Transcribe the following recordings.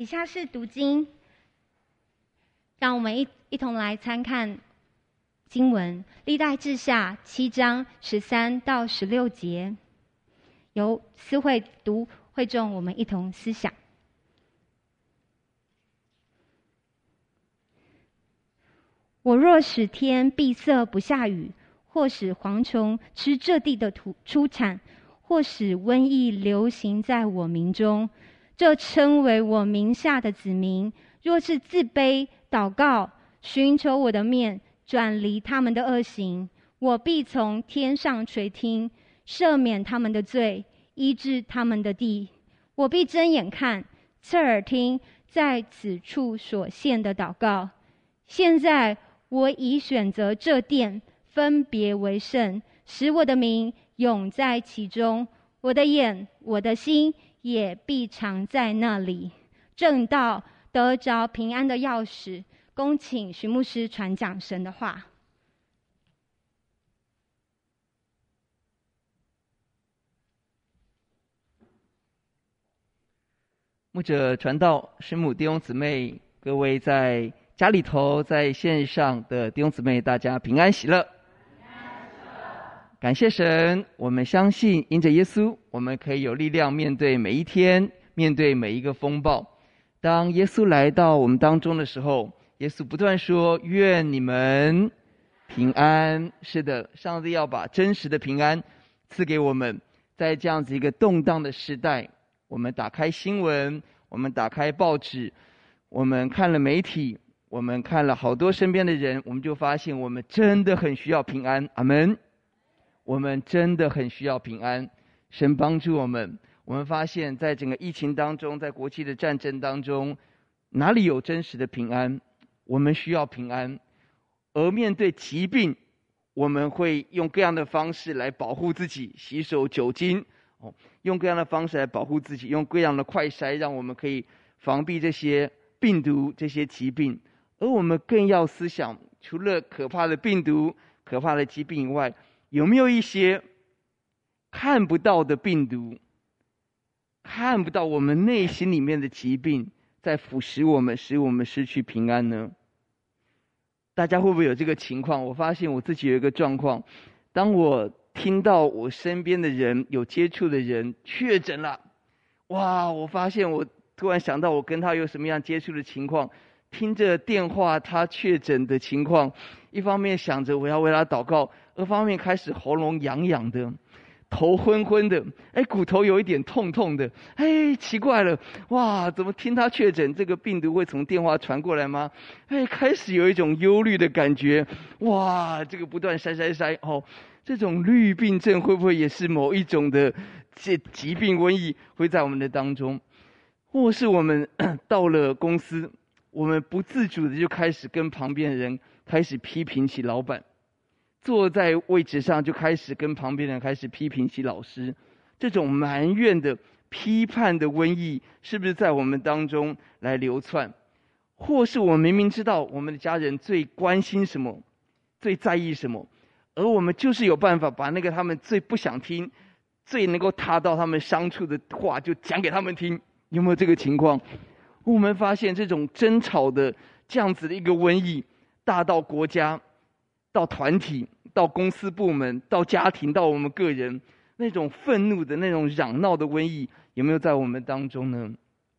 以下是读经，让我们一一同来参看经文《历代志下》七章十三到十六节，由思慧读，会众我们一同思想。我若使天闭塞不下雨，或使蝗虫吃这地的土出产，或使瘟疫流行在我民中，这称为我名下的子民，若是自卑祷告，寻求我的面，转离他们的恶行，我必从天上垂听，赦免他们的罪，医治他们的地。我必睁眼看，侧耳听，在此处所献的祷告。现在。我已选择这殿，分别为圣，使我的名永在其中。我的眼、我的心也必常在那里。正道得着平安的钥匙，恭请徐牧师传讲神的话。牧者传道，师母弟兄姊妹，各位在。家里头在线上的弟兄姊妹，大家平安喜乐。感谢神，我们相信因着耶稣，我们可以有力量面对每一天，面对每一个风暴。当耶稣来到我们当中的时候，耶稣不断说：“愿你们平安。”是的，上帝要把真实的平安赐给我们。在这样子一个动荡的时代，我们打开新闻，我们打开报纸，我们看了媒体。我们看了好多身边的人，我们就发现我们真的很需要平安。阿门。我们真的很需要平安，神帮助我们。我们发现，在整个疫情当中，在国际的战争当中，哪里有真实的平安？我们需要平安。而面对疾病，我们会用各样的方式来保护自己，洗手、酒精，哦，用各样的方式来保护自己，用各样的快筛，让我们可以防避这些病毒、这些疾病。而我们更要思想，除了可怕的病毒、可怕的疾病以外，有没有一些看不到的病毒、看不到我们内心里面的疾病，在腐蚀我们，使我们失去平安呢？大家会不会有这个情况？我发现我自己有一个状况：当我听到我身边的人有接触的人确诊了，哇！我发现我突然想到，我跟他有什么样接触的情况。听着电话，他确诊的情况，一方面想着我要为他祷告，二方面开始喉咙痒痒的，头昏昏的，哎，骨头有一点痛痛的，哎，奇怪了，哇，怎么听他确诊，这个病毒会从电话传过来吗？哎，开始有一种忧虑的感觉，哇，这个不断筛筛筛，哦，这种绿病症会不会也是某一种的这疾病瘟疫会在我们的当中，或是我们到了公司？我们不自主的就开始跟旁边的人开始批评起老板，坐在位置上就开始跟旁边人开始批评起老师，这种埋怨的、批判的瘟疫，是不是在我们当中来流窜？或是我明明知道我们的家人最关心什么、最在意什么，而我们就是有办法把那个他们最不想听、最能够踏到他们伤处的话，就讲给他们听？有没有这个情况？我们发现这种争吵的这样子的一个瘟疫，大到国家、到团体、到公司部门、到家庭、到我们个人，那种愤怒的那种嚷闹的瘟疫，有没有在我们当中呢？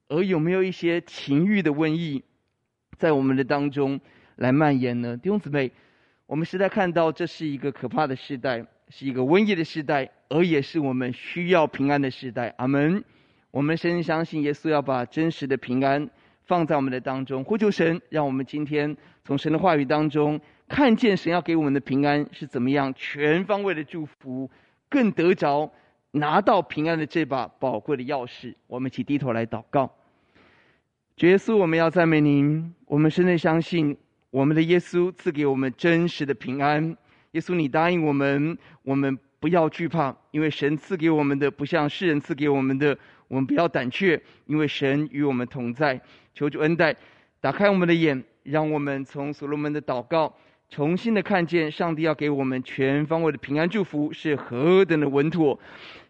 而有没有一些情欲的瘟疫，在我们的当中来蔓延呢？弟兄姊妹，我们实在看到这是一个可怕的时代，是一个瘟疫的时代，而也是我们需要平安的时代。阿门。我们深深相信耶稣要把真实的平安放在我们的当中，呼求神，让我们今天从神的话语当中看见神要给我们的平安是怎么样全方位的祝福，更得着拿到平安的这把宝贵的钥匙。我们一起低头来祷告。主耶稣，我们要赞美您。我们深深相信我们的耶稣赐给我们真实的平安。耶稣，你答应我们，我们不要惧怕，因为神赐给我们的不像世人赐给我们的。我们不要胆怯，因为神与我们同在。求主恩待，打开我们的眼，让我们从所罗门的祷告，重新的看见上帝要给我们全方位的平安祝福是何等的稳妥，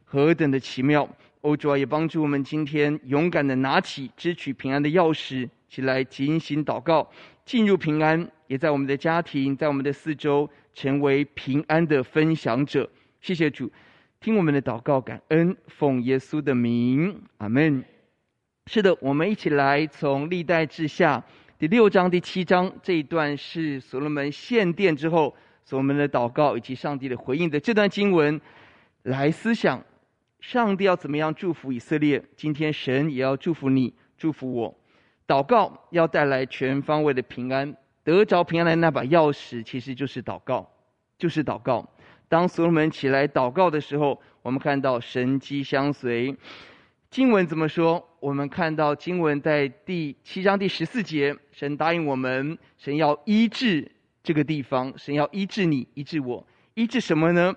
何等的奇妙。欧主啊，也帮助我们今天勇敢的拿起支取平安的钥匙，起来警醒祷告，进入平安，也在我们的家庭，在我们的四周，成为平安的分享者。谢谢主，听我们的祷告，感恩，奉耶稣的名，阿门。是的，我们一起来从历代志下第六章、第七章这一段，是所罗门献殿之后，所罗门的祷告以及上帝的回应的这段经文，来思想。上帝要怎么样祝福以色列？今天神也要祝福你，祝福我。祷告要带来全方位的平安，得着平安的那把钥匙，其实就是祷告，就是祷告。当所罗门起来祷告的时候，我们看到神迹相随。经文怎么说？我们看到经文在第七章第十四节，神答应我们，神要医治这个地方，神要医治你，医治我，医治什么呢？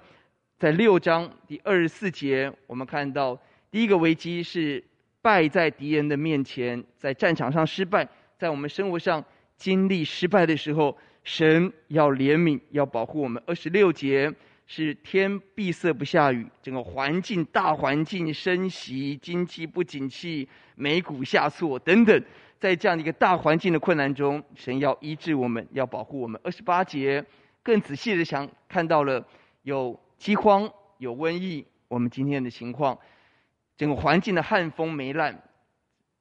在六章第二十四节，我们看到第一个危机是败在敌人的面前，在战场上失败，在我们生活上经历失败的时候，神要怜悯，要保护我们。二十六节是天闭塞不下雨，整个环境大环境升息，经济不景气，美股下挫等等，在这样的一个大环境的困难中，神要医治我们，要保护我们。二十八节更仔细的想看到了有。饥荒有瘟疫，我们今天的情况，整个环境的旱风霉烂，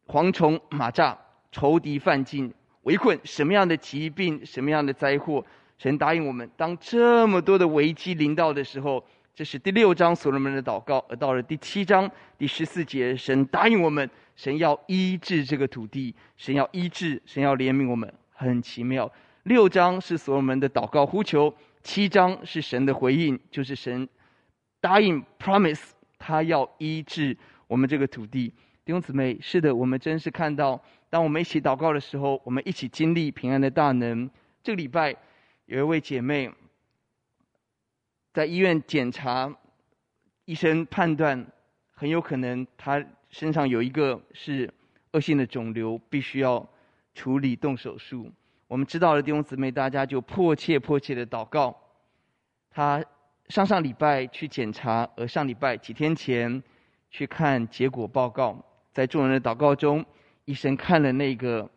蝗虫蚂蚱，仇敌犯境，围困，什么样的疾病，什么样的灾祸？神答应我们，当这么多的危机临到的时候，这是第六章所罗门的祷告。而到了第七章第十四节，神答应我们，神要医治这个土地，神要医治，神要怜悯我们，很奇妙。六章是所罗门的祷告呼求。七章是神的回应，就是神答应 promise，他要医治我们这个土地。弟兄姊妹，是的，我们真是看到，当我们一起祷告的时候，我们一起经历平安的大能。这个礼拜有一位姐妹在医院检查，医生判断很有可能她身上有一个是恶性的肿瘤，必须要处理动手术。我们知道了，弟兄姊妹，大家就迫切迫切的祷告。他上上礼拜去检查，而上礼拜几天前去看结果报告。在众人的祷告中，医生看了那个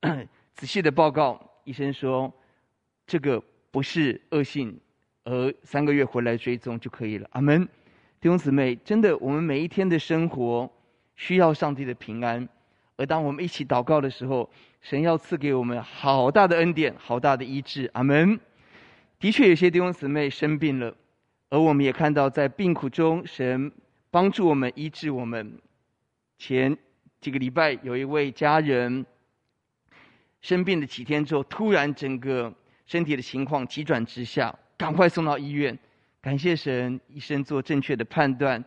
仔细的报告，医生说这个不是恶性，而三个月回来追踪就可以了。阿门。弟兄姊妹，真的，我们每一天的生活需要上帝的平安。而当我们一起祷告的时候，神要赐给我们好大的恩典，好大的医治。阿门。的确，有些弟兄姊妹生病了，而我们也看到在病苦中，神帮助我们医治我们。前几个礼拜，有一位家人生病了几天之后，突然整个身体的情况急转直下，赶快送到医院。感谢神，医生做正确的判断、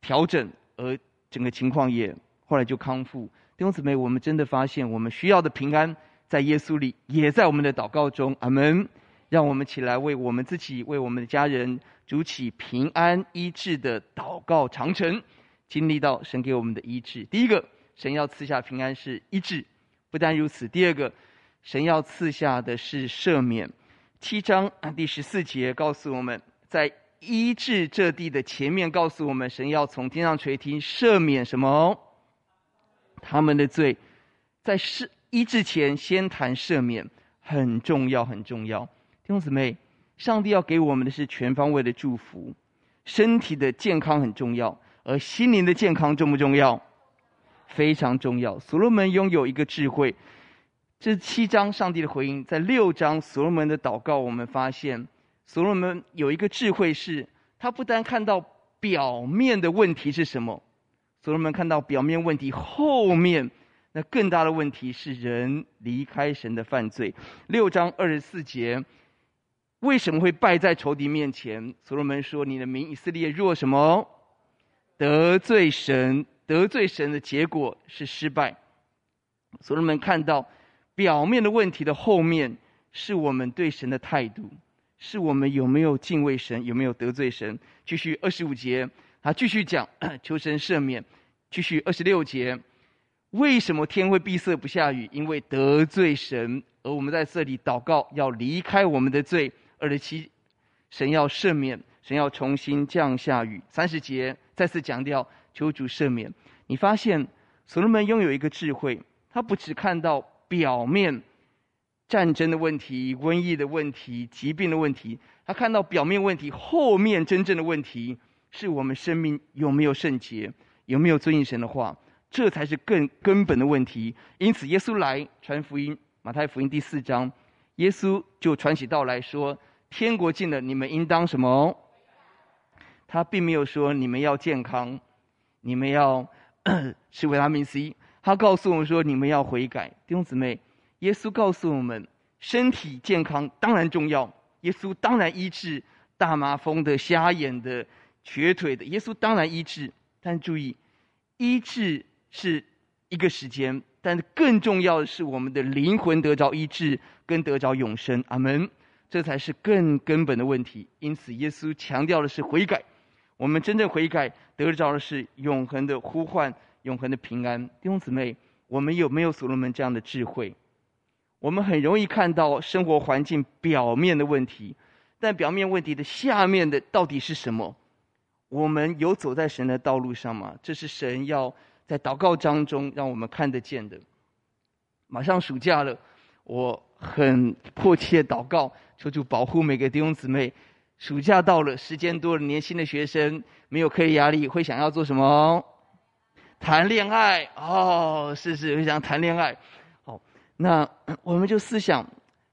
调整，而整个情况也后来就康复。弟兄姊妹，我们真的发现，我们需要的平安在耶稣里，也在我们的祷告中。阿门！让我们起来为我们自己、为我们的家人筑起平安医治的祷告长城，经历到神给我们的医治。第一个，神要赐下平安是医治；不但如此，第二个，神要赐下的是赦免。七章第十四节告诉我们，在医治这地的前面，告诉我们，神要从天上垂听赦免什么？他们的罪，在施医治前先谈赦免，很重要，很重要。弟兄姊妹，上帝要给我们的是全方位的祝福，身体的健康很重要，而心灵的健康重不重要？非常重要。所罗门拥有一个智慧，这七章上帝的回应，在六章所罗门的祷告，我们发现所罗门有一个智慧是，他不单看到表面的问题是什么。所罗门看到表面问题，后面那更大的问题是人离开神的犯罪。六章二十四节，为什么会败在仇敌面前？所罗门说：“你的民以色列若什么得罪神，得罪神的结果是失败。”所罗门看到表面的问题的后面，是我们对神的态度，是我们有没有敬畏神，有没有得罪神。继续二十五节。他继续讲，求神赦免。继续二十六节，为什么天会闭塞不下雨？因为得罪神。而我们在这里祷告，要离开我们的罪。二十七，神要赦免，神要重新降下雨。三十节再次强调，求主赦免。你发现所罗门拥有一个智慧，他不只看到表面战争的问题、瘟疫的问题、疾病的问题，他看到表面问题，后面真正的问题是我们生命有没有圣洁，有没有遵行神的话，这才是更根本的问题。因此，耶稣来传福音，马太福音第四章，耶稣就传起道来说：“天国近了，你们应当什么？”他并没有说你们要健康，你们要吃维他命 C。他告诉我们说你们要悔改。弟兄姊妹，耶稣告诉我们，身体健康当然重要。耶稣当然医治大麻风的、瞎眼的、瘸腿的。耶稣当然医治，但注意，医治是一个时间，但更重要的是我们的灵魂得着医治，跟得着永生。阿门。这才是更根本的问题。因此，耶稣强调的是悔改。我们真正悔改，得着的是永恒的呼唤，永恒的平安。弟兄姊妹，我们有没有所罗门这样的智慧？我们很容易看到生活环境表面的问题，但表面问题的下面的到底是什么？我们有走在神的道路上吗？这是神要在祷告当中让我们看得见的。马上暑假了，我很迫切祷告，求主保护每个弟兄姊妹。暑假到了，时间多了，年轻的学生没有课业压力，会想要做什么？谈恋爱哦，是是，会想谈恋爱。好，那我们就思想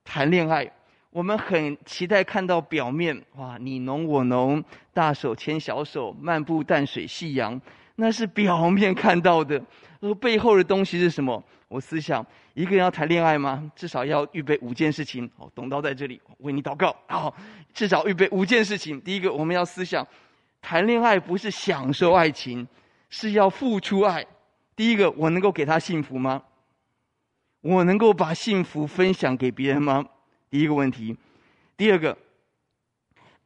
谈恋爱。我们很期待看到表面，哇，你侬我侬，大手牵小手，漫步淡水夕阳，那是表面看到的，而背后的东西是什么？我思想，一个人要谈恋爱吗？至少要预备五件事情。哦，董刀在这里为你祷告。好，至少预备五件事情。第一个，我们要思想，谈恋爱不是享受爱情，是要付出爱。第一个，我能够给他幸福吗？我能够把幸福分享给别人吗？第一个问题。第二个，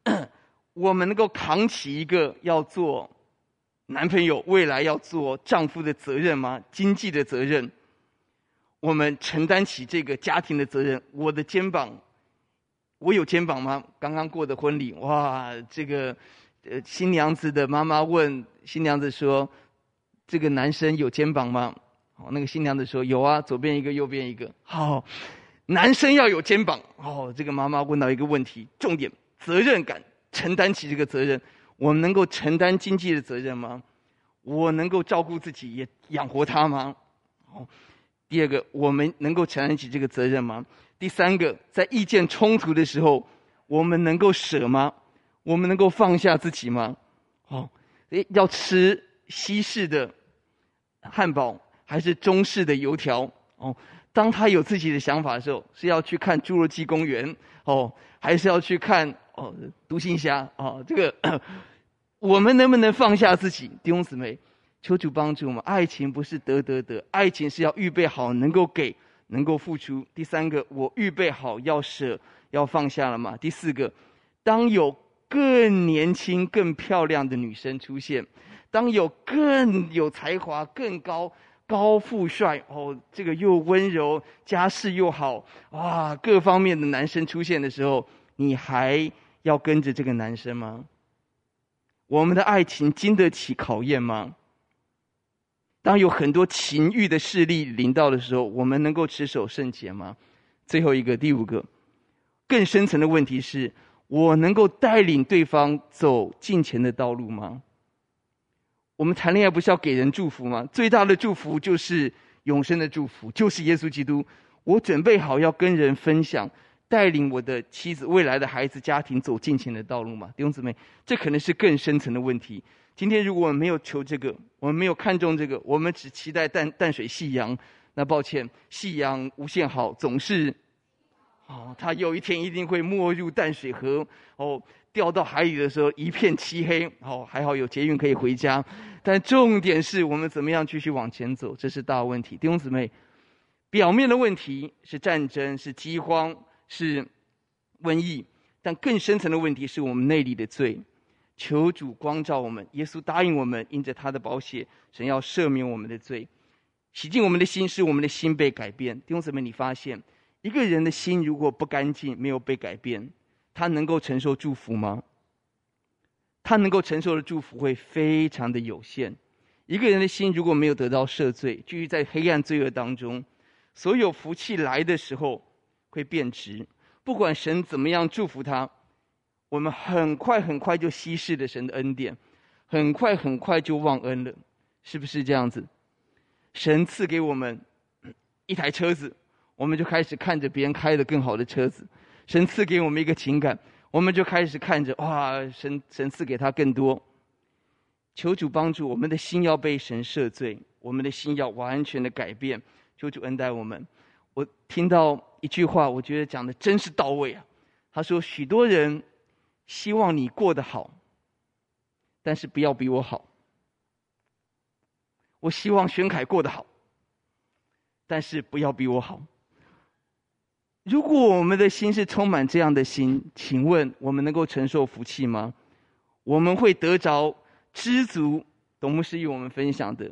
我们能够扛起一个要做男朋友、未来要做丈夫的责任吗？经济的责任。我们承担起这个家庭的责任。我的肩膀，我有肩膀吗？刚刚过的婚礼，哇，这个呃新娘子的妈妈问新娘子说：“这个男生有肩膀吗？”哦，那个新娘子说：“有啊，左边一个，右边一个。”好，男生要有肩膀。哦，这个妈妈问到一个问题，重点责任感，承担起这个责任。我们能够承担经济的责任吗？我能够照顾自己，也养活他吗？哦。第二个，我们能够承担起这个责任吗？第三个，在意见冲突的时候，我们能够舍吗？我们能够放下自己吗？哦，诶，要吃西式的汉堡还是中式的油条？哦，当他有自己的想法的时候，是要去看侏罗纪公园哦，还是要去看哦独行侠？哦，这个我们能不能放下自己？弟兄姊妹。求主帮助我们，爱情不是得得得，爱情是要预备好，能够给，能够付出。第三个，我预备好要舍，要放下了嘛？第四个，当有更年轻、更漂亮的女生出现，当有更有才华、更高高富帅哦，这个又温柔、家世又好，哇，各方面的男生出现的时候，你还要跟着这个男生吗？我们的爱情经得起考验吗？当有很多情欲的势力临到的时候，我们能够持守圣洁吗？最后一个，第五个，更深层的问题是：我能够带领对方走敬虔的道路吗？我们谈恋爱不是要给人祝福吗？最大的祝福就是永生的祝福，就是耶稣基督。我准备好要跟人分享，带领我的妻子、未来的孩子、家庭走敬虔的道路吗？弟兄姊妹，这可能是更深层的问题。今天如果我们没有求这个，我们没有看重这个，我们只期待淡淡水夕阳，那抱歉，夕阳无限好，总是，哦，它有一天一定会没入淡水河，哦，掉到海里的时候一片漆黑，哦，还好有捷运可以回家，但重点是我们怎么样继续往前走，这是大问题。弟兄姊妹，表面的问题是战争，是饥荒，是瘟疫，但更深层的问题是我们内里的罪。求主光照我们，耶稣答应我们，因着他的宝血，神要赦免我们的罪，洗净我们的心，使我们的心被改变。弟兄姊妹，你发现一个人的心如果不干净，没有被改变，他能够承受祝福吗？他能够承受的祝福会非常的有限。一个人的心如果没有得到赦罪，继续在黑暗罪恶当中，所有福气来的时候会变质。不管神怎么样祝福他，我们很快很快就稀释了神的恩典，很快很快就忘恩了，是不是这样子？神赐给我们一台车子，我们就开始看着别人开的更好的车子；神赐给我们一个情感，我们就开始看着哇，神神赐给他更多。求主帮助我们的心要被神赦罪，我们的心要完全的改变。求主恩待我们。我听到一句话，我觉得讲的真是到位啊。他说：“许多人希望你过得好，但是不要比我好。我希望宣凯过得好，但是不要比我好。如果我们的心是充满这样的心，请问我们能够承受福气吗？我们会得着？”知足，董牧师与我们分享的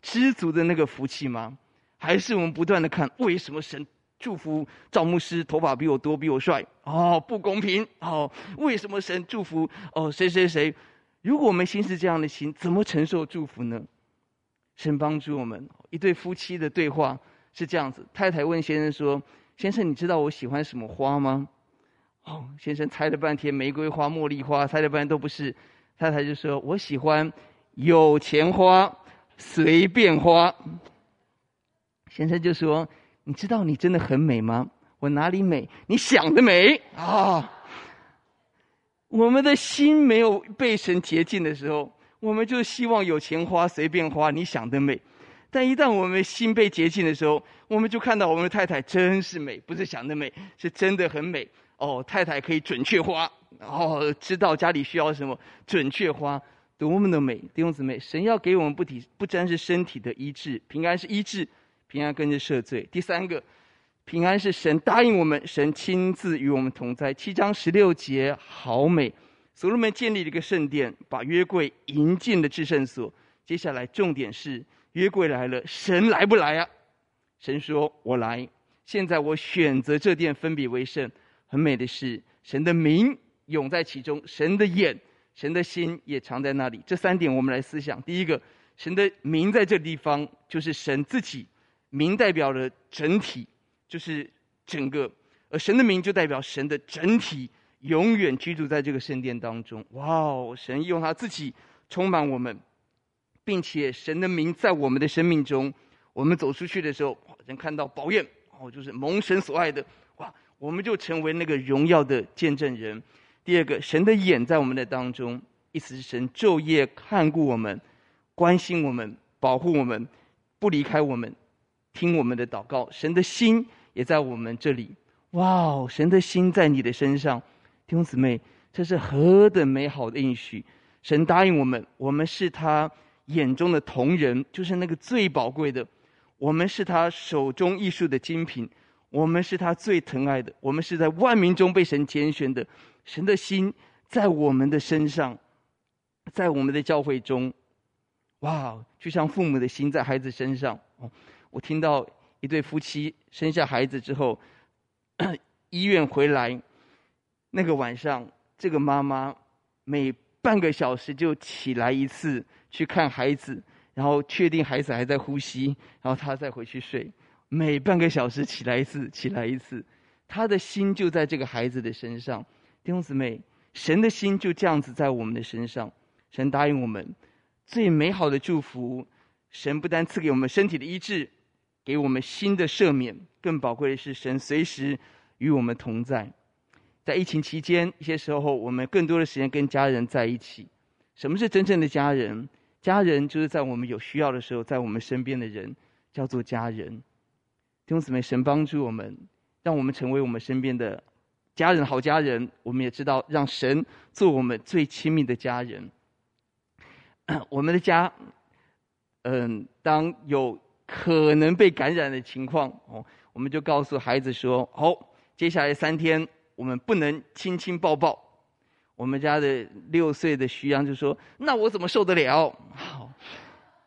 知足的那个福气吗？还是我们不断的看为什么神祝福赵牧师头发比我多，比我帅？哦，不公平！哦，为什么神祝福哦谁谁谁？如果我们心是这样的心，怎么承受祝福呢？神帮助我们。一对夫妻的对话是这样子：太太问先生说：“先生，你知道我喜欢什么花吗？”哦，先生猜了半天，玫瑰花、茉莉花，猜了半天都不是。太太就说：“我喜欢有钱花，随便花。”先生就说：“你知道你真的很美吗？我哪里美？你想得美啊！我们的心没有被神洁净的时候，我们就希望有钱花，随便花。你想得美，但一旦我们心被洁净的时候，我们就看到我们的太太真是美，不是想得美，是真的很美。哦，太太可以准确花。”哦，知道家里需要什么，准确花，多么的美！弟兄姊妹，神要给我们不体不单是身体的医治，平安是医治，平安跟着赦罪。第三个，平安是神答应我们，神亲自与我们同在。七章十六节，好美！所罗门建立了一个圣殿，把约柜迎进了至圣所。接下来重点是约柜来了，神来不来啊？神说：“我来。”现在我选择这殿分别为圣，很美的是神的名。永在其中，神的眼、神的心也藏在那里。这三点我们来思想。第一个，神的名在这地方，就是神自己。名代表了整体，就是整个，而神的名就代表神的整体，永远居住在这个圣殿当中。哇哦，神用他自己充满我们，并且神的名在我们的生命中，我们走出去的时候，人看到宝宴哦，就是蒙神所爱的，哇，我们就成为那个荣耀的见证人。第二个，神的眼在我们的当中，意思是神昼夜看顾我们，关心我们，保护我们，不离开我们，听我们的祷告。神的心也在我们这里，哇哦，神的心在你的身上，弟兄姊妹，这是何等美好的应许！神答应我们，我们是他眼中的瞳人，就是那个最宝贵的；我们是他手中艺术的精品，我们是他最疼爱的，我们是在万民中被神拣选的。神的心在我们的身上，在我们的教会中，哇！就像父母的心在孩子身上。我听到一对夫妻生下孩子之后，医院回来，那个晚上，这个妈妈每半个小时就起来一次去看孩子，然后确定孩子还在呼吸，然后他再回去睡。每半个小时起来一次，起来一次，他的心就在这个孩子的身上。弟兄姊妹，神的心就这样子在我们的身上。神答应我们最美好的祝福。神不单赐给我们身体的医治，给我们心的赦免，更宝贵的是，神随时与我们同在。在疫情期间，一些时候我们更多的时间跟家人在一起。什么是真正的家人？家人就是在我们有需要的时候，在我们身边的人，叫做家人。弟兄姊妹，神帮助我们，让我们成为我们身边的。家人，好家人，我们也知道，让神做我们最亲密的家人。我们的家，嗯，当有可能被感染的情况哦，我们就告诉孩子说：“好，接下来三天我们不能亲亲抱抱。”我们家的六岁的徐阳就说：“那我怎么受得了？”好，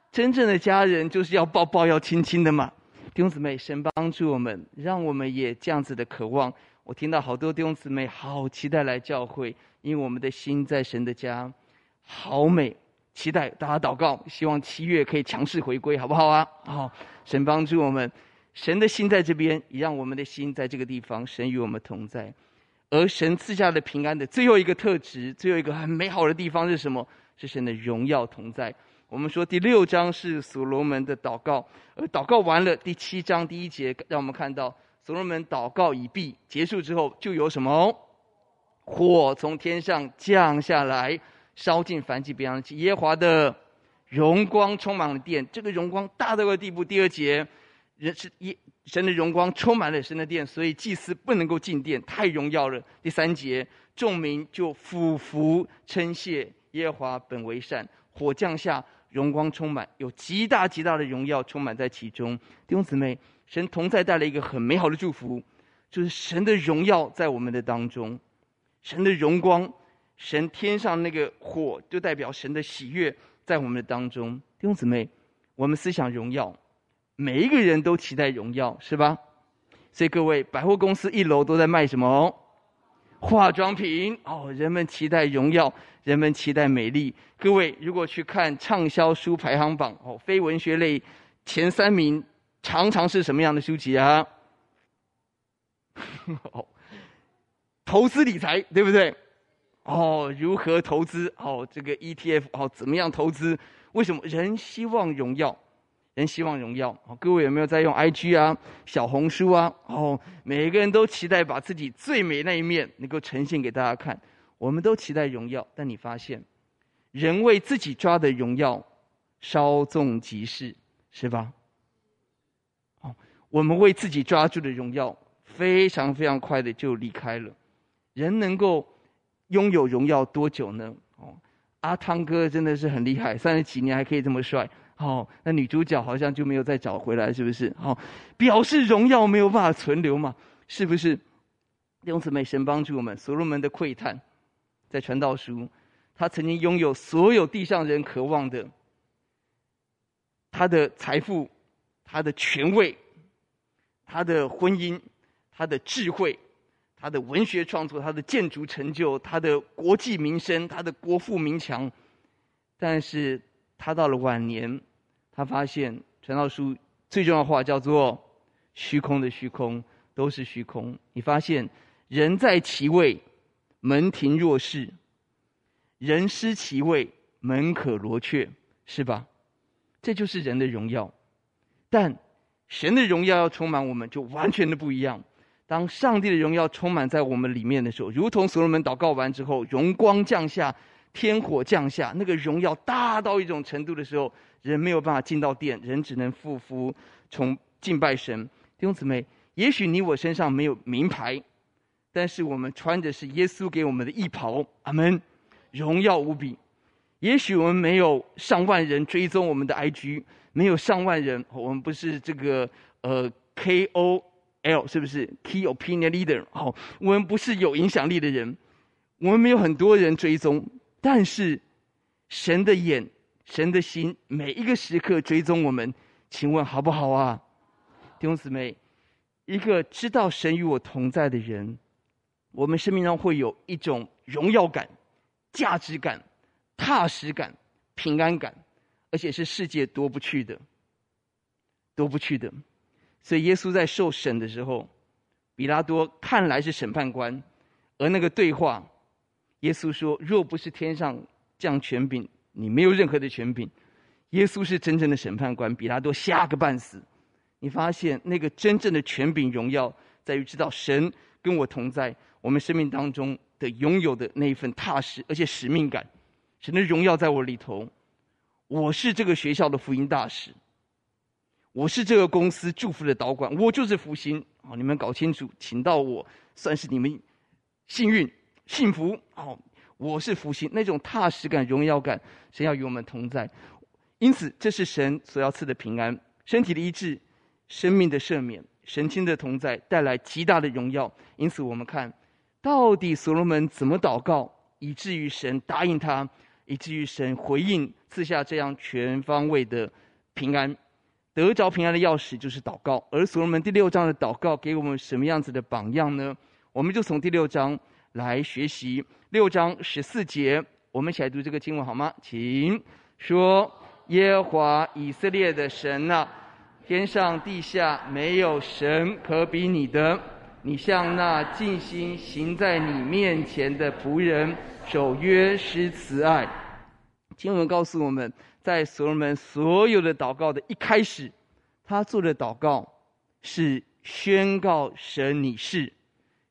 真正的家人就是要抱抱、要亲亲的嘛。弟兄姊妹，神帮助我们，让我们也这样子的渴望。我听到好多弟兄姊妹好期待来教会，因为我们的心在神的家，好美。期待大家祷告，希望七月可以强势回归，好不好啊？好，神帮助我们，神的心在这边，也让我们的心在这个地方。神与我们同在，而神赐下的平安的最后一个特质，最后一个很美好的地方是什么？是神的荣耀同在。我们说第六章是所罗门的祷告，而祷告完了，第七章第一节让我们看到所罗门祷告已毕，结束之后就有什么？火从天上降下来，烧尽凡祭、别样的祭。耶和华的荣光充满了殿，这个荣光大到个地步。第二节，人是耶神的荣光充满了神的殿，所以祭司不能够进殿，太荣耀了。第三节，众民就俯伏称谢耶和华本为善。火降下。荣光充满，有极大极大的荣耀充满在其中。弟兄姊妹，神同在带来一个很美好的祝福，就是神的荣耀在我们的当中，神的荣光，神天上那个火，就代表神的喜悦在我们的当中。弟兄姊妹，我们思想荣耀，每一个人都期待荣耀，是吧？所以各位，百货公司一楼都在卖什么？化妆品哦，人们期待荣耀，人们期待美丽。各位，如果去看畅销书排行榜哦，非文学类前三名常常是什么样的书籍啊？哦，投资理财，对不对？哦，如何投资？哦，这个 ETF 哦，怎么样投资？为什么人希望荣耀？人希望荣耀，各位有没有在用 IG 啊、小红书啊？哦，每个人都期待把自己最美那一面能够呈现给大家看。我们都期待荣耀，但你发现，人为自己抓的荣耀稍纵即逝，是吧？哦，我们为自己抓住的荣耀，非常非常快的就离开了。人能够拥有荣耀多久呢？哦，阿汤哥真的是很厉害，三十几年还可以这么帅。好、哦，那女主角好像就没有再找回来，是不是？好、哦，表示荣耀没有办法存留嘛，是不是？弟兄姊妹，神帮助我们。所罗门的窥探，在传道书，他曾经拥有所有地上人渴望的，他的财富，他的权位，他的婚姻，他的智慧，他的文学创作，他的建筑成就，他的国际名声，他的国富民强，但是他到了晚年。他发现传道书最重要的话叫做“虚空的虚空都是虚空”。你发现人在其位，门庭若市；人失其位，门可罗雀，是吧？这就是人的荣耀。但神的荣耀要充满我们，就完全的不一样。当上帝的荣耀充满在我们里面的时候，如同所罗门祷告完之后，荣光降下，天火降下，那个荣耀大到一种程度的时候。人没有办法进到殿，人只能复伏从敬拜神。弟兄姊妹，也许你我身上没有名牌，但是我们穿的是耶稣给我们的衣袍，阿门，荣耀无比。也许我们没有上万人追踪我们的 IG，没有上万人，我们不是这个呃 KOL，是不是 Key Opinion Leader？哦，我们不是有影响力的人，我们没有很多人追踪，但是神的眼。神的心每一个时刻追踪我们，请问好不好啊？弟兄姊妹，一个知道神与我同在的人，我们生命中会有一种荣耀感、价值感、踏实感、平安感，而且是世界夺不去的，夺不去的。所以耶稣在受审的时候，比拉多看来是审判官，而那个对话，耶稣说：“若不是天上降权柄。”你没有任何的权柄，耶稣是真正的审判官，比拉多吓个半死。你发现那个真正的权柄荣耀，在于知道神跟我同在，我们生命当中的拥有的那一份踏实，而且使命感。神的荣耀在我里头，我是这个学校的福音大使，我是这个公司祝福的导管，我就是福星。好，你们搞清楚，请到我算是你们幸运幸福。哦。我是福星，那种踏实感、荣耀感，神要与我们同在。因此，这是神所要赐的平安、身体的医治、生命的赦免、神亲的同在，带来极大的荣耀。因此，我们看到底所罗门怎么祷告，以至于神答应他，以至于神回应，赐下这样全方位的平安。得着平安的钥匙就是祷告。而所罗门第六章的祷告给我们什么样子的榜样呢？我们就从第六章来学习。六章十四节我们一起来读这个经文好吗？请说：耶和华以色列的神啊，天上地下没有神可比你的。你向那尽心行在你面前的仆人守约施慈爱。经文告诉我们，在所罗门所有的祷告的一开始，他做的祷告是宣告神你是，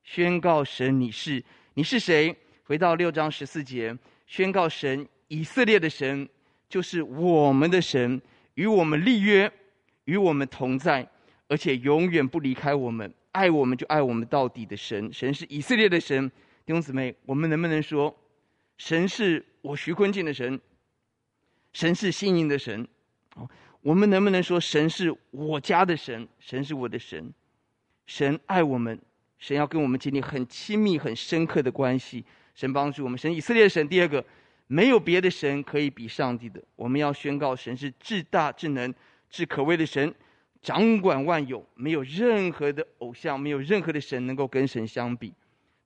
宣告神你是，你是谁？回到六章十四节，宣告神以色列的神就是我们的神，与我们立约，与我们同在，而且永远不离开我们。爱我们就爱我们到底的神，神是以色列的神。弟兄姊妹，我们能不能说，神是我徐坤进的神？神是新营的神？我们能不能说，神是我家的神？神是我的神？神爱我们，神要跟我们建立很亲密、很深刻的关系。神帮助我们，神以色列的神。第二个，没有别的神可以比上帝的。我们要宣告，神是至大、至能、至可畏的神。掌管万有，没有任何的偶像，没有任何的神能够跟神相比。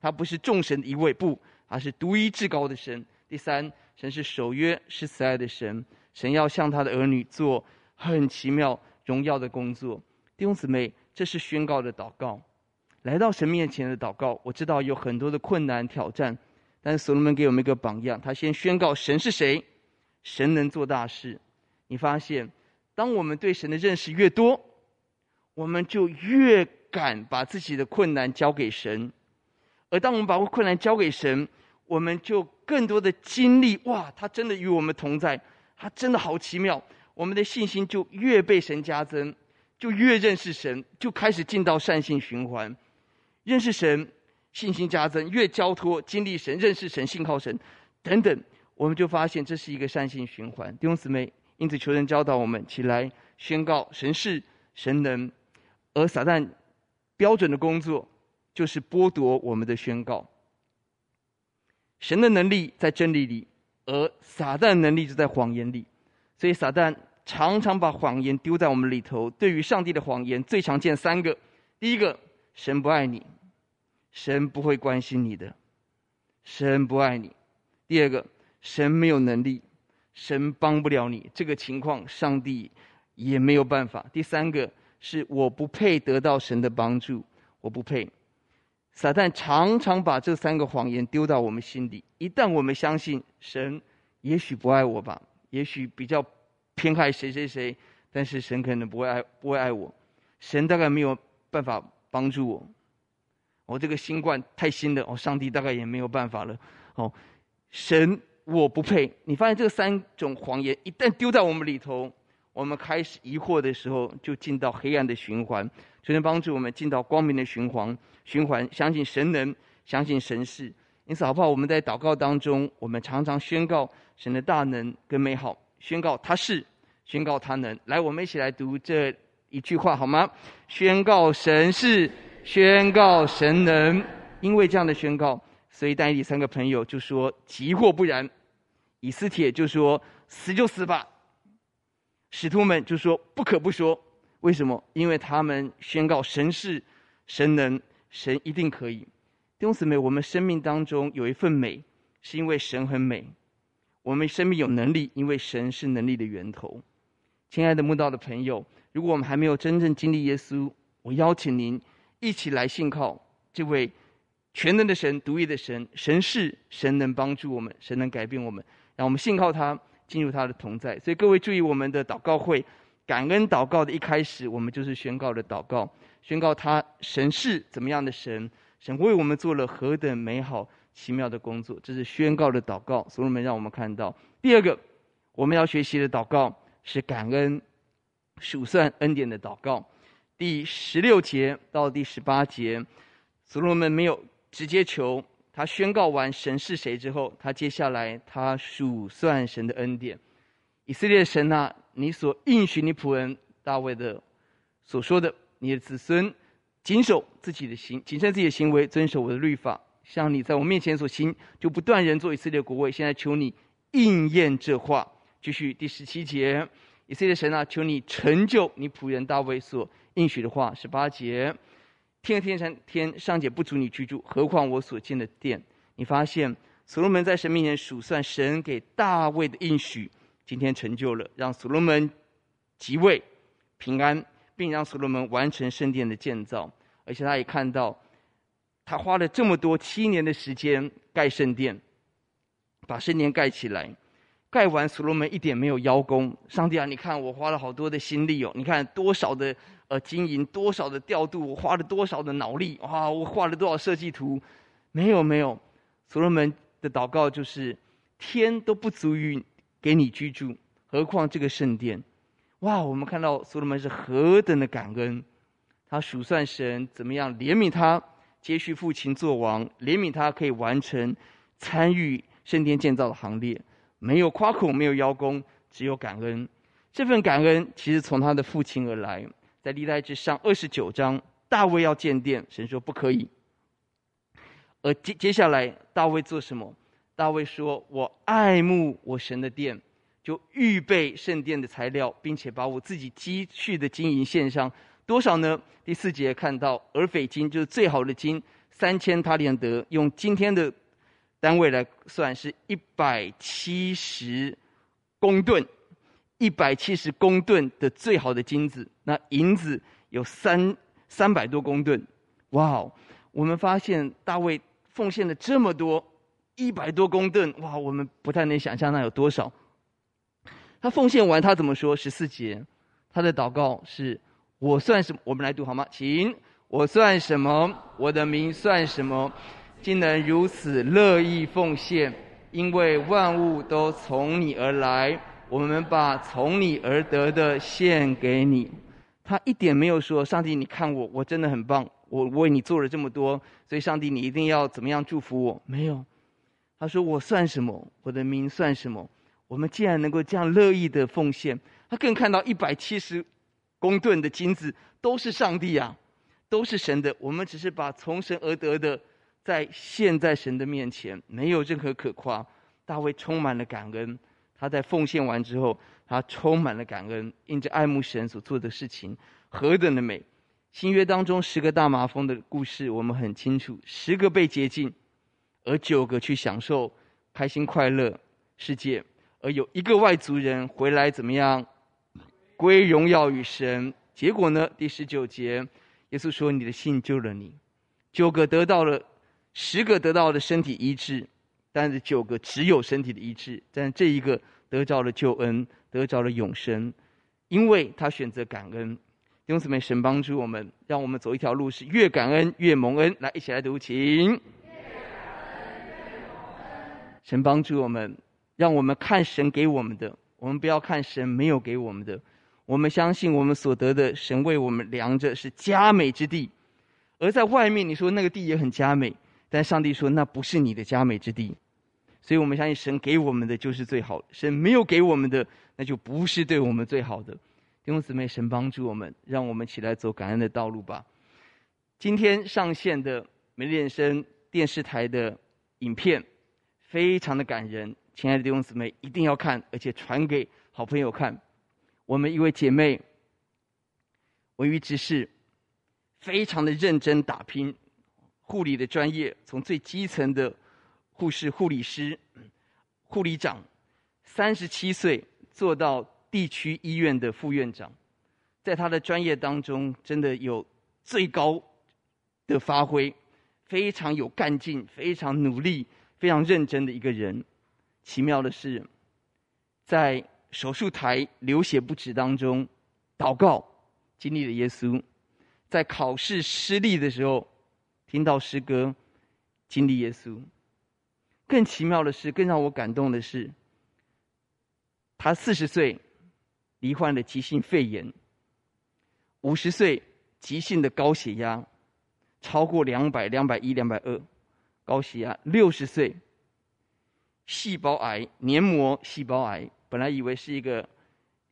他不是众神的一位，不，他是独一至高的神。第三，神是守约、是慈爱的神。神要向他的儿女做很奇妙、荣耀的工作。弟兄姊妹，这是宣告的祷告，来到神面前的祷告。我知道有很多的困难挑战，但是所罗门给我们一个榜样，他先宣告神是谁，神能做大事。你发现？当我们对神的认识越多，我们就越敢把自己的困难交给神；而当我们把困难交给神，我们就更多的经历哇，他真的与我们同在，他真的好奇妙。我们的信心就越被神加增，就越认识神，就开始进到善性循环。认识神，信心加增，越交托经历神，认识神，信靠神，等等，我们就发现这是一个善性循环。弟兄姊妹。因此，求神教导我们起来宣告神是神能，而撒旦标准的工作就是剥夺我们的宣告。神的能力在真理里，而撒旦能力就在谎言里。所以，撒旦常常把谎言丢在我们里头。对于上帝的谎言，最常见三个：第一个，神不爱你，神不会关心你的，神不爱你；第二个，神没有能力。神帮不了你，这个情况上帝也没有办法。第三个是我不配得到神的帮助，我不配。撒旦常常把这三个谎言丢到我们心里。一旦我们相信神，也许不爱我吧，也许比较偏爱谁谁谁，但是神可能不会爱，不会爱我。神大概没有办法帮助我。我这个新冠太新了，哦，上帝大概也没有办法了。哦，神。我不配。你发现这三种谎言一旦丢在我们里头，我们开始疑惑的时候，就进到黑暗的循环。就能帮助我们进到光明的循环。循环，相信神能，相信神是。因此，好不好？我们在祷告当中，我们常常宣告神的大能跟美好，宣告他是，宣告他能。来，我们一起来读这一句话好吗？宣告神是，宣告神能。因为这样的宣告。所以但以理三个朋友就说：“即或不然。”以斯帖就说：“死就死吧。”使徒们就说：“不可不说。”为什么？因为他们宣告神是神能，神一定可以。弟兄姊妹，我们生命当中有一份美，是因为神很美；我们生命有能力，因为神是能力的源头。亲爱的慕道的朋友，如果我们还没有真正经历耶稣，我邀请您一起来信靠这位。全能的神，独一的神，神是神能帮助我们，神能改变我们，让我们信靠他，进入他的同在。所以各位注意，我们的祷告会，感恩祷告的一开始，我们就是宣告的祷告，宣告他神是怎么样的神，神为我们做了何等美好奇妙的工作，这是宣告的祷告。所罗门让我们看到，第二个我们要学习的祷告是感恩数算恩典的祷告。第十六节到第十八节，所罗门没有。直接求他宣告完神是谁之后，他接下来他数算神的恩典。以色列神啊，你所应许你仆人大卫的所说的，你的子孙谨守自己的行，谨慎自己的行为，遵守我的律法，像你在我面前所行，就不断人做以色列国位。现在求你应验这话。继续第十七节，以色列神啊，求你成就你仆人大卫所应许的话。十八节。天和天上天上界不足你居住，何况我所建的殿？你发现所罗门在神面前数算神给大卫的应许，今天成就了，让所罗门即位平安，并让所罗门完成圣殿的建造。而且他也看到，他花了这么多七年的时间盖圣殿，把圣殿盖起来，盖完所罗门一点没有邀功。上帝啊，你看我花了好多的心力哦，你看多少的经营，多少的调度，我花了多少的脑力，哇，我画了多少设计图，没有没有，所罗门的祷告就是天都不足以给你居住，何况这个圣殿？哇，我们看到所罗门是何等的感恩。他数算神怎么样怜悯他，接续父亲做王，怜悯他可以完成参与圣殿建造的行列，没有夸口，没有邀功，只有感恩。这份感恩其实从他的父亲而来。在历代志上二十九章，大卫要建殿，神说不可以。而接接下来大卫做什么？大卫说：“我爱慕我神的殿，就预备圣殿的材料，并且把我自己积蓄的金银献上。”多少呢？第四节看到而斐金就是最好的金，三千他连得，用今天的单位来算是一百七十公吨，一百七十公吨的最好的金子。那银子有三三百多公吨，哇哦！我们发现大卫奉献了这么多，一百多公吨，哇！我们不太能想象那有多少。他奉献完，他怎么说？十四节，他的祷告是。我算什么？我们来读好吗？请，我算什么？我的名算什么？竟能如此乐意奉献，因为万物都从你而来。我们把从你而得的献给你。他一点没有说，上帝，你看我，我真的很棒，我为你做了这么多，所以上帝，你一定要怎么样祝福我？没有。他说，我算什么？我的名算什么？我们既然能够这样乐意的奉献，他更看到一百七十。公吨的金子都是上帝啊，都是神的。我们只是把从神而得的，在献在神的面前，没有任何可夸。大卫充满了感恩，他在奉献完之后，他充满了感恩，因着爱慕神所做的事情何等的美。新约当中十个大麻风的故事，我们很清楚：十个被洁净，而九个去享受开心快乐世界，而有一个外族人回来怎么样？归荣耀与神。结果呢？第十九节，耶稣说：“你的信救了你。”九个得到了，十个得到了身体医治，但是九个只有身体的医治，但这一个得着了救恩，得着了永生，因为他选择感恩。弟兄姊妹，神帮助我们，让我们走一条路是越感恩越蒙恩。来，一起来读，请。神帮助我们，让我们看神给我们的，我们不要看神没有给我们的。我们相信我们所得的，神为我们量着是佳美之地，而在外面你说那个地也很佳美，但上帝说那不是你的佳美之地，所以我们相信神给我们的就是最好，神没有给我们的那就不是对我们最好的。弟兄姊妹，神帮助我们，让我们起来走感恩的道路吧。今天上线的美丽人生电视台的影片非常的感人，亲爱的弟兄姊妹一定要看，而且传给好朋友看。我们一位姐妹，文瑜执事，非常的认真打拼，护理的专业，从最基层的护士、护理师、护理长，三十七岁做到地区医院的副院长，在他的专业当中，真的有最高的发挥，非常有干劲，非常努力，非常认真的一个人。奇妙的是，在手术台流血不止当中，祷告经历了耶稣；在考试失利的时候，听到诗歌，经历耶稣。更奇妙的是，更让我感动的是，他四十岁罹患了急性肺炎，五十岁急性的高血压，超过两百、两百一、两百二，高血压；六十岁细胞癌，黏膜细胞癌。本来以为是一个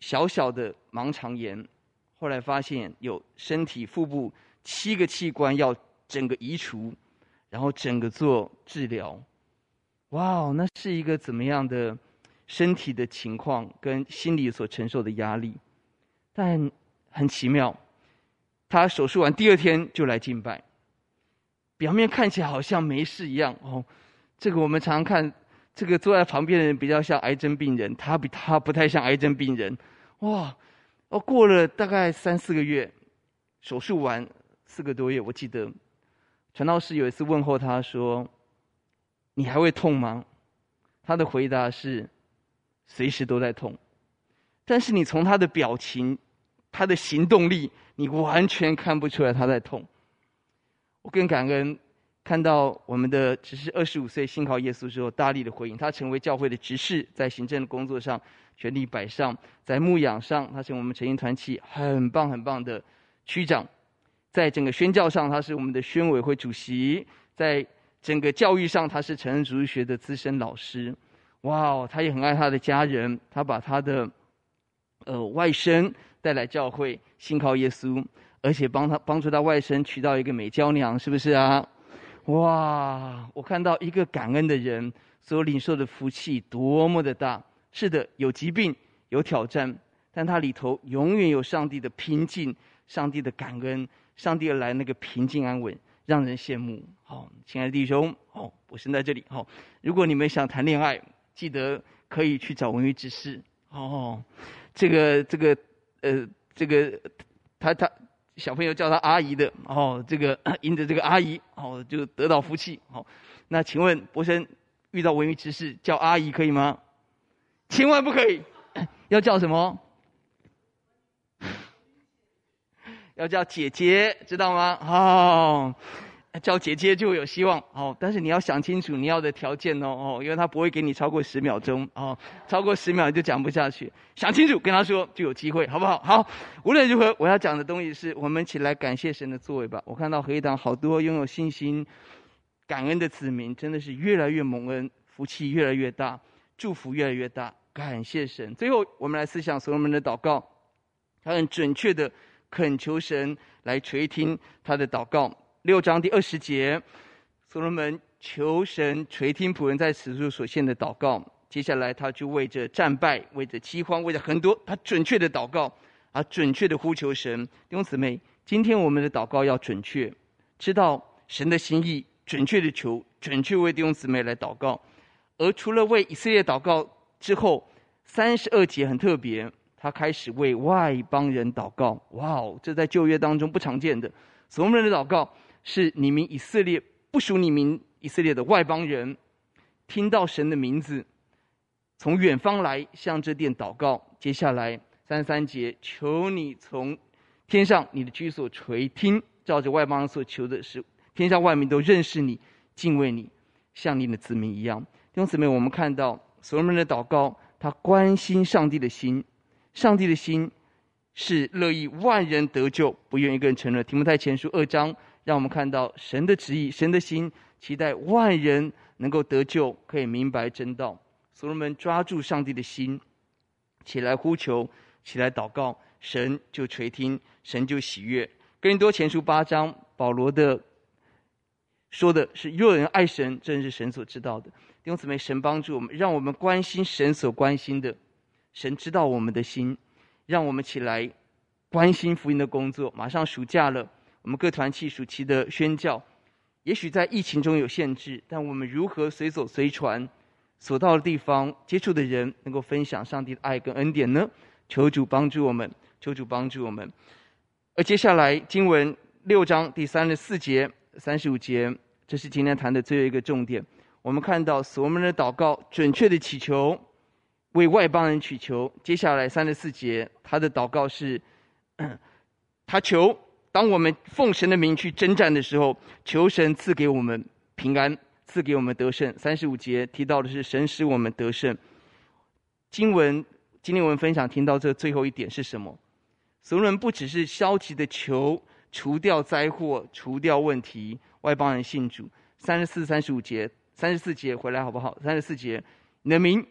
小小的盲肠炎，后来发现有身体腹部七个器官要整个移除，然后整个做治疗。哇哦，那是一个怎么样的身体的情况跟心理所承受的压力？但很奇妙，他手术完第二天就来敬拜，表面看起来好像没事一样哦，这个我们常常看，这个坐在旁边的人比较像癌症病人，他比他不太像癌症病人。哇，哦，过了大概三四个月，手术完四个多月，我记得传道士有一次问候他说：“你还会痛吗？”他的回答是：“随时都在痛。”但是你从他的表情、他的行动力，你完全看不出来他在痛。我更感恩。看到我们的只是二十五岁信靠耶稣之后，大力的回应，他成为教会的执事，在行政的工作上全力摆上，在牧养上，他是我们晨星团契很棒很棒的区长，在整个宣教上，他是我们的宣委会主席，在整个教育上，他是成人主义学的资深老师。哇哦，他也很爱他的家人，他把他的呃外甥带来教会信靠耶稣，而且帮他帮助他外甥娶到一个美娇娘，是不是啊？哇！我看到一个感恩的人所领受的福气多么的大。是的，有疾病，有挑战，但他里头永远有上帝的平静、上帝的感恩、上帝而来那个平静安稳，让人羡慕。好，亲爱的弟兄，好，我身在这里。好，如果你们想谈恋爱，记得可以去找文玉执事。哦，这个，这个，呃，这个，他他。小朋友叫他阿姨的哦，这个 因着这个阿姨哦，就得到福气哦。那请问博生遇到文玉执事叫阿姨可以吗？千万不可以，要叫什么？要叫姐姐，知道吗？哦。叫姐姐就有希望哦，但是你要想清楚你要的条件哦哦，因为他不会给你超过十秒钟哦，超过十秒就讲不下去。想清楚跟他说就有机会，好不好？好，无论如何，我要讲的东西是我们一起来感谢神的作为吧。我看到合一堂好多拥有信心、感恩的子民，真的是越来越蒙恩，福气越来越大，祝福越来越大。感谢神。最后，我们来思想所罗门的祷告，他很准确的恳求神来垂听他的祷告。六章第二十节，所罗门求神垂听仆人在此处所献的祷告。接下来，他就为着战败、为着饥荒、为着很多，他准确的祷告，啊，准确的呼求神。弟兄姊妹，今天我们的祷告要准确，知道神的心意，准确的求，准确为弟兄姊妹来祷告。而除了为以色列祷告之后，三十二节很特别，他开始为外邦人祷告。哇哦，这在旧约当中不常见的，所罗门的祷告。是你们以色列不属你们以色列的外邦人，听到神的名字，从远方来向这殿祷告。接下来三十三节，求你从天上你的居所垂听，照着外邦人所求的是，天下万民都认识你，敬畏你，像你的子民一样。弟兄姊妹，我们看到所罗门的祷告，他关心上帝的心，上帝的心是乐意万人得救，不愿一个人沉沦。提摩太前书二章。让我们看到神的旨意，神的心，期待万人能够得救，可以明白真道。所罗门抓住上帝的心，起来呼求，起来祷告，神就垂听，神就喜悦。哥林多前书八章，保罗的说的是：若人爱神，正是神所知道的。弟兄姊妹，神帮助我们，让我们关心神所关心的。神知道我们的心，让我们起来关心福音的工作。马上暑假了。我们各团契暑期的宣教，也许在疫情中有限制，但我们如何随走随传，所到的地方接触的人，能够分享上帝的爱跟恩典呢？求主帮助我们，求主帮助我们。而接下来经文六章第三十四节、三十五节，这是今天谈的最后一个重点。我们看到所罗门的祷告，准确的祈求，为外邦人祈求。接下来三十四节，他的祷告是，他求。当我们奉神的名去征战的时候，求神赐给我们平安，赐给我们得胜。三十五节提到的是神使我们得胜。经文今天我们分享听到这最后一点是什么？所罗门不只是消极的求除掉灾祸、除掉问题，外邦人信主。三十四、三十五节，三十四节回来好不好？三十四节，你的名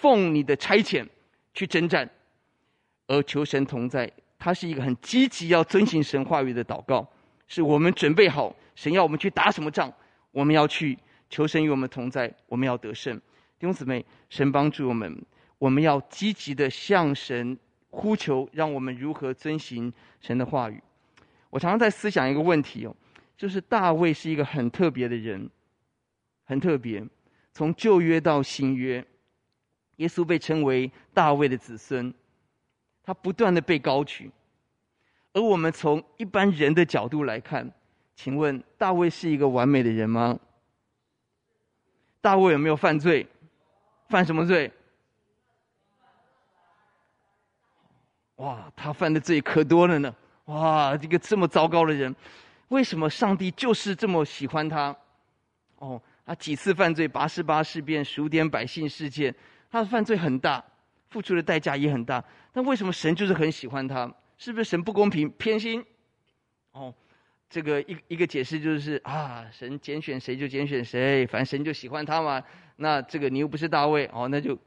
奉你的差遣去征战，而求神同在。他是一个很积极要遵行神话语的祷告，是我们准备好神要我们去打什么仗，我们要去求神与我们同在，我们要得胜。弟兄姊妹，神帮助我们，我们要积极的向神呼求，让我们如何遵行神的话语。我常常在思想一个问题哦，就是大卫是一个很特别的人，很特别。从旧约到新约，耶稣被称为大卫的子孙，他不断的被高举。而我们从一般人的角度来看，请问大卫是一个完美的人吗？大卫有没有犯罪？犯什么罪？哇，他犯的罪可多了呢！哇，这个这么糟糕的人，为什么上帝就是这么喜欢他？哦，他几次犯罪，拔示巴事变、数点百姓事件，他的犯罪很大，付出的代价也很大。但为什么神就是很喜欢他？是不是神不公平、偏心？哦，这个一一个解释就是啊，神拣选谁就拣选谁，反正神就喜欢他嘛。那这个你又不是大卫，哦，那就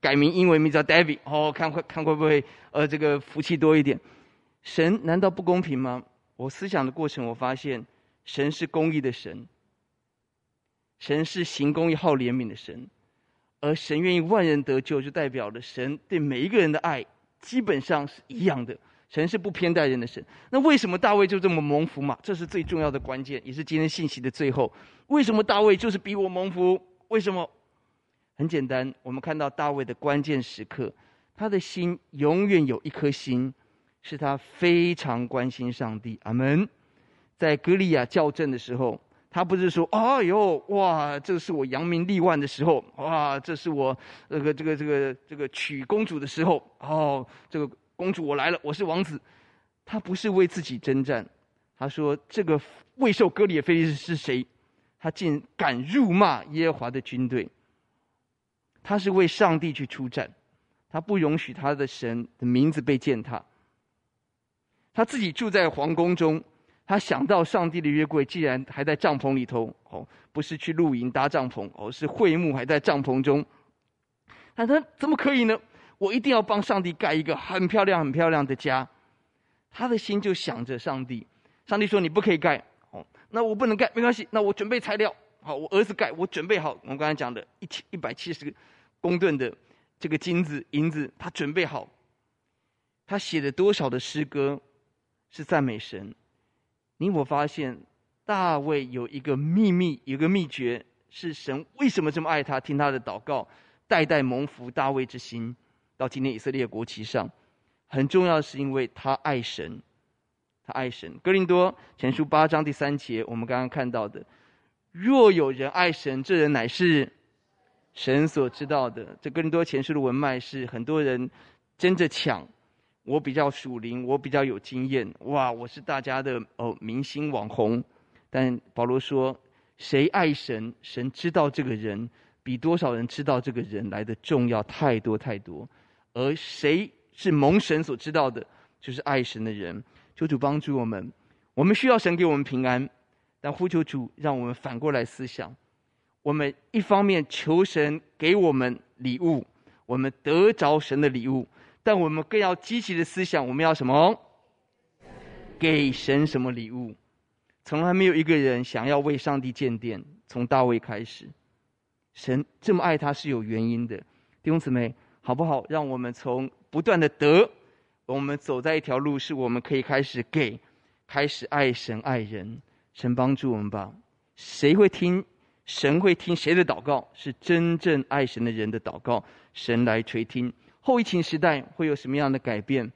改名英文名叫 David，哦，看会看会不会呃这个福气多一点？神难道不公平吗？我思想的过程，我发现神是公义的神，神是行公义、好怜悯的神，而神愿意万人得救，就代表了神对每一个人的爱基本上是一样的。神是不偏待人的神，那为什么大卫就这么蒙福嘛？这是最重要的关键，也是今天信息的最后。为什么大卫就是比我蒙福？为什么？很简单，我们看到大卫的关键时刻，他的心永远有一颗心，是他非常关心上帝。阿门。在格利亚校正的时候，他不是说：“哎呦，哇，这是我扬名立万的时候，哇，这是我这个这个这个这个娶公主的时候，哦，这个。”公主，我来了，我是王子。他不是为自己征战，他说：“这个未受割礼的非利士是谁？他竟敢辱骂耶和华的军队。他是为上帝去出战，他不容许他的神的名字被践踏。他自己住在皇宫中，他想到上帝的约柜既然还在帐篷里头，哦，不是去露营搭帐篷，哦，是会幕还在帐篷中。他说：怎么可以呢？”我一定要帮上帝盖一个很漂亮、很漂亮的家。他的心就想着上帝。上帝说：“你不可以盖。”哦，那我不能盖，没关系。那我准备材料。好，我儿子盖，我准备好。我们刚才讲的一千一百七十个公吨的这个金子、银子，他准备好。他写了多少的诗歌是赞美神？你我发现大卫有一个秘密，有个秘诀，是神为什么这么爱他？听他的祷告，代代蒙福大卫之心。到今天以色列国旗上，很重要的是因为他爱神，他爱神。哥林多前书八章第三节，我们刚刚看到的：若有人爱神，这人乃是神所知道的。这哥林多前书的文脉是很多人争着抢，我比较属灵，我比较有经验，哇，我是大家的哦明星网红。但保罗说，谁爱神，神知道这个人比多少人知道这个人来的重要太多太多。而谁是蒙神所知道的，就是爱神的人。求主帮助我们，我们需要神给我们平安，但呼求主让我们反过来思想：我们一方面求神给我们礼物，我们得着神的礼物，但我们更要积极的思想，我们要什么？给神什么礼物？从来没有一个人想要为上帝建殿，从大卫开始，神这么爱他是有原因的，弟兄姊妹。好不好？让我们从不断的得，我们走在一条路，是我们可以开始给，开始爱神爱人。神帮助我们吧。谁会听？神会听谁的祷告？是真正爱神的人的祷告，神来垂听。后疫情时代会有什么样的改变？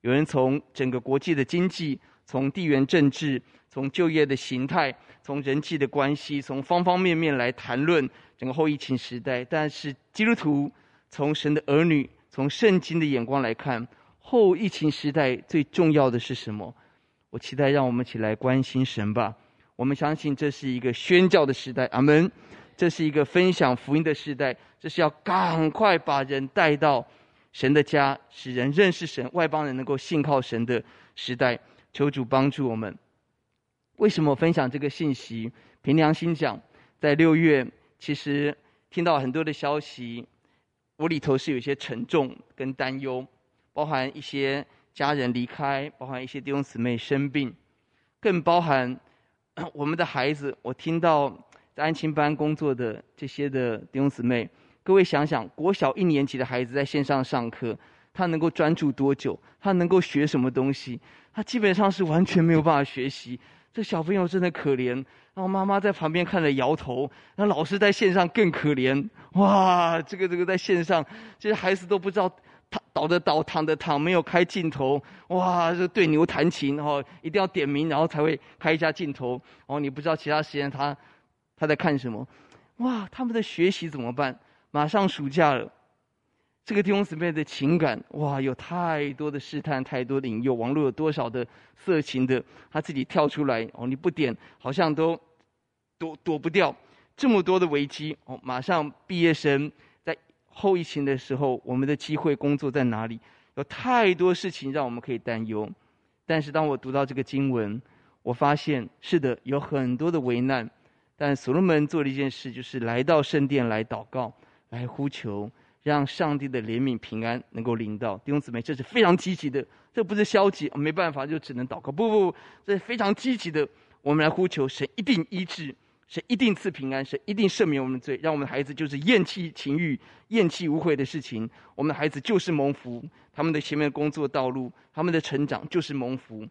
有人从整个国际的经济，从地缘政治，从就业的形态，从人际的关系，从方方面面来谈论整个后疫情时代。但是基督徒。从神的儿女，从圣经的眼光来看，后疫情时代最重要的是什么？我期待让我们一起来关心神吧。我们相信这是一个宣教的时代，阿门。这是一个分享福音的时代，这是要赶快把人带到神的家，使人认识神，外邦人能够信靠神的时代。求主帮助我们。为什么分享这个信息？凭良心讲，在六月，其实听到很多的消息。我里头是有些沉重跟担忧，包含一些家人离开，包含一些弟兄姊妹生病，更包含 我们的孩子。我听到在安亲班工作的这些的弟兄姊妹，各位想想，国小一年级的孩子在线上上课，他能够专注多久？他能够学什么东西？他基本上是完全没有办法学习。这小朋友真的可怜。然后妈妈在旁边看着摇头，那老师在线上更可怜。哇，这个这个在线上，这些孩子都不知道躺倒的倒，躺的躺，没有开镜头。哇，这对牛弹琴，然后一定要点名，然后才会开一下镜头。哦，你不知道其他时间他他在看什么。哇，他们的学习怎么办？马上暑假了。这个弟兄姊妹的情感，哇，有太多的试探，太多的引诱。网络有多少的色情的，他自己跳出来哦，你不点，好像都躲躲不掉这么多的危机哦。马上毕业生在后疫情的时候，我们的机会工作在哪里？有太多事情让我们可以担忧。但是当我读到这个经文，我发现是的，有很多的危难。但所罗门做了一件事，就是来到圣殿来祷告，来呼求。让上帝的怜悯平安能够临到弟兄姊妹，这是非常积极的，这不是消极，没办法就只能祷告。不不不，这是非常积极的。我们来呼求神一定医治，神一定赐平安，神一定赦免我们的罪，让我们的孩子就是厌弃情欲、厌弃无悔的事情。我们的孩子就是蒙福，他们的前面的工作道路，他们的成长就是蒙福。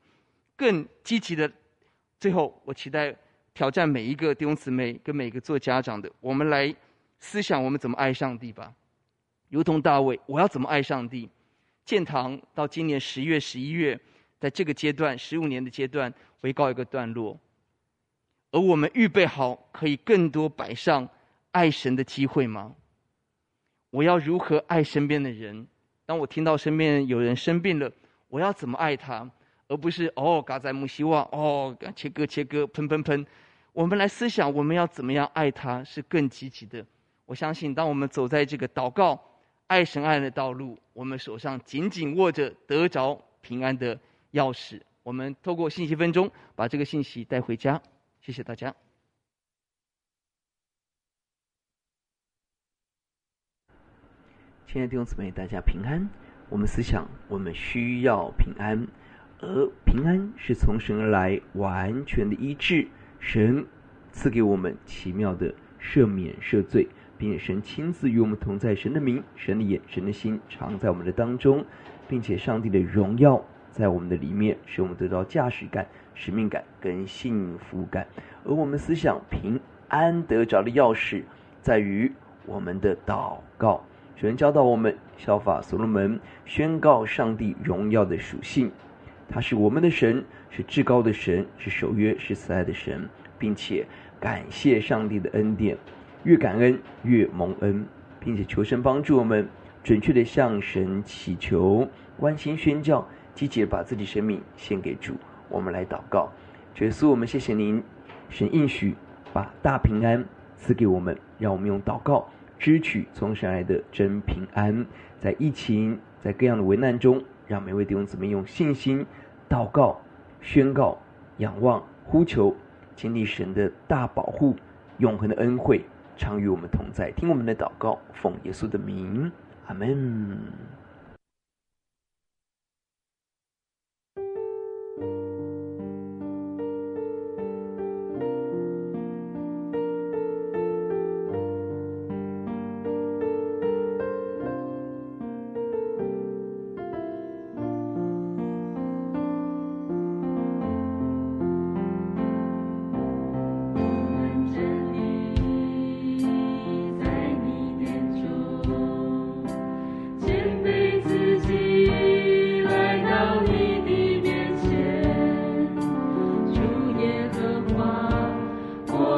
更积极的，最后我期待挑战每一个弟兄姊妹跟每个做家长的，我们来思想我们怎么爱上帝吧。如同大卫，我要怎么爱上帝？建堂到今年十月、十一月，在这个阶段，十五年的阶段，会告一个段落。而我们预备好可以更多摆上爱神的机会吗？我要如何爱身边的人？当我听到身边有人生病了，我要怎么爱他？而不是哦，嘎在木希望哦，切割切割，喷喷喷。我们来思想，我们要怎么样爱他，是更积极的。我相信，当我们走在这个祷告。爱神爱的道路，我们手上紧紧握着得着平安的钥匙。我们透过信息分钟，把这个信息带回家。谢谢大家。亲爱的弟兄姊妹，大家平安。我们思想，我们需要平安，而平安是从神而来，完全的医治。神赐给我们奇妙的赦免赦罪。并且神亲自与我们同在，神的名、神的眼、神的心常在我们的当中，并且上帝的荣耀在我们的里面，使我们得到驾驶感、使命感跟幸福感。而我们思想平安得着的钥匙，在于我们的祷告。神教导我们效法所罗门，宣告上帝荣耀的属性。他是我们的神，是至高的神，是守约、是慈爱的神，并且感谢上帝的恩典。越感恩越蒙恩，并且求神帮助我们准确地向神祈求，关心宣教，积极地把自己生命献给主。我们来祷告，耶稣，我们谢谢您，神应许把大平安赐给我们，让我们用祷告支取从神来的真平安。在疫情，在各样的危难中，让每位弟兄姊妹用信心祷告、宣告、仰望、呼求，经历神的大保护、永恒的恩惠。常与我们同在，听我们的祷告，奉耶稣的名，阿门。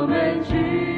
我们去。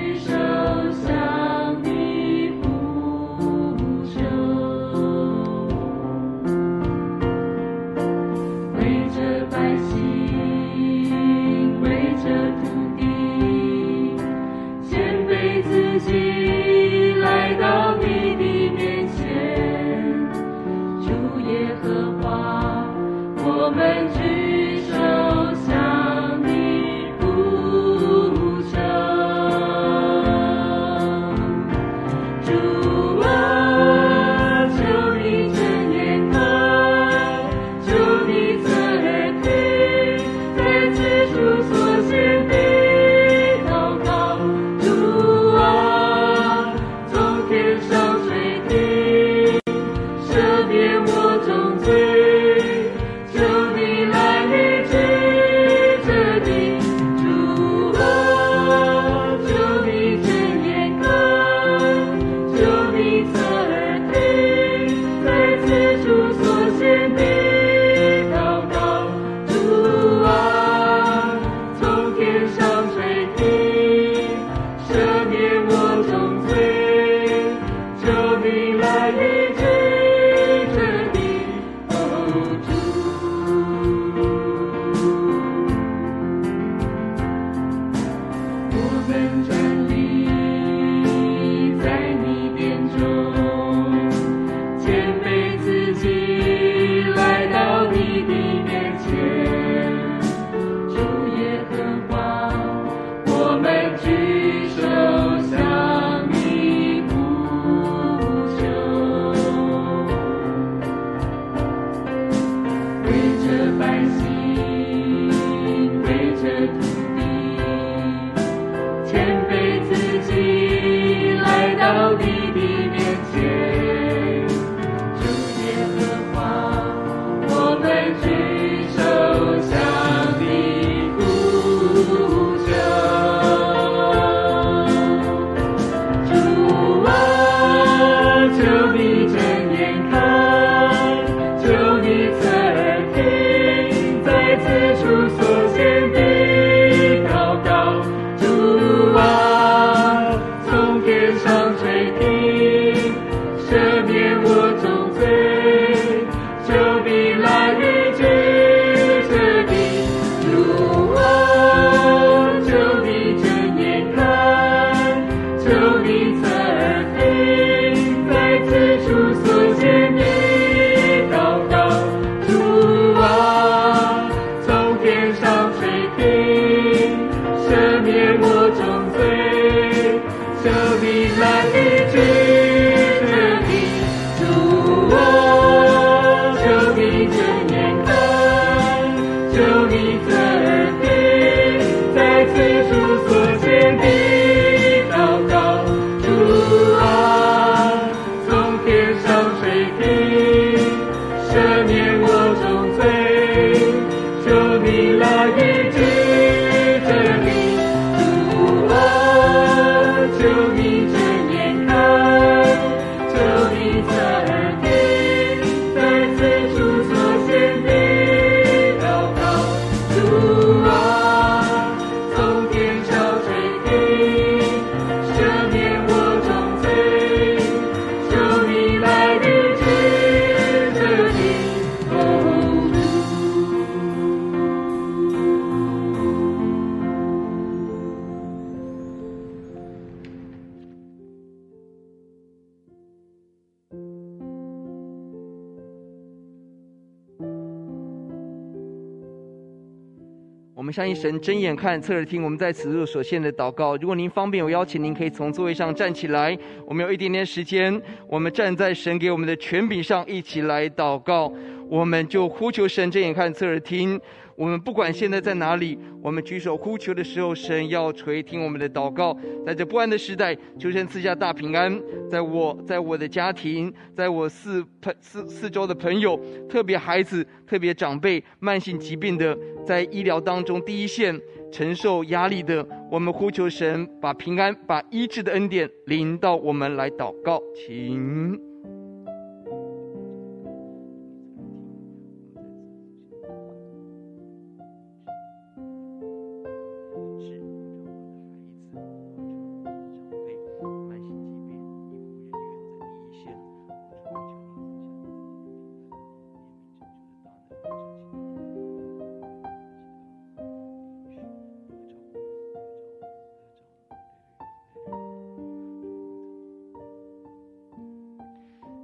三一神睁眼看，侧耳听。我们在此处所献的祷告，如果您方便，我邀请您可以从座位上站起来。我们有一点点时间，我们站在神给我们的权柄上，一起来祷告。我们就呼求神睁眼看，侧耳听。我们不管现在在哪里，我们举手呼求的时候，神要垂听我们的祷告。在这不安的时代，求神赐下大平安，在我，在我的家庭，在我四朋四四周的朋友，特别孩子，特别长辈，慢性疾病的，在医疗当中第一线承受压力的，我们呼求神把平安、把医治的恩典临到我们来祷告，请。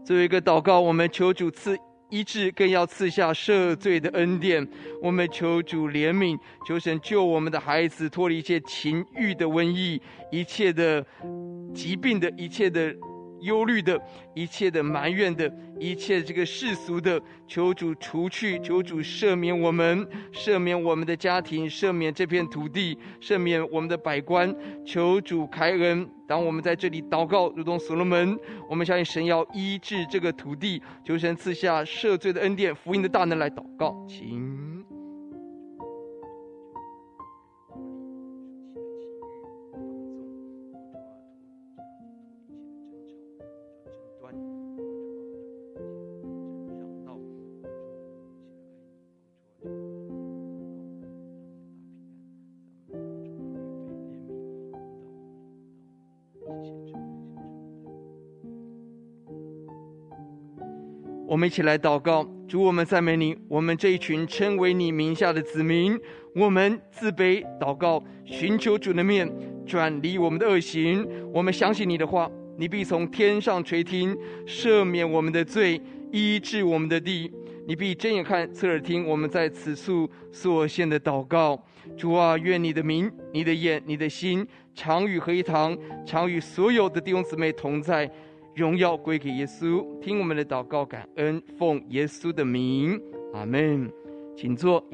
作为一个祷告，我们求主赐医治，更要赐下赦罪的恩典。我们求主怜悯，求神救我们的孩子脱离一切情欲的瘟疫，一切的疾病的一切的。忧虑的一切的埋怨的一切这个世俗的，求主除去，求主赦免我们，赦免我们的家庭，赦免这片土地，赦免我们的百官，求主开恩。当我们在这里祷告，如同所罗门，我们相信神要医治这个土地，求神赐下赦罪的恩典，福音的大能来祷告，请。一起来祷告，主，我们赞美你。我们这一群称为你名下的子民，我们自卑祷告，寻求主的面，转离我们的恶行。我们相信你的话，你必从天上垂听，赦免我们的罪，医治我们的地。你必睁眼看，侧耳听我们在此处所献的祷告。主啊，愿你的名、你的眼、你的心，常与合一堂，常与所有的弟兄姊妹同在。荣耀归给耶稣，听我们的祷告，感恩，奉耶稣的名，阿门。请坐。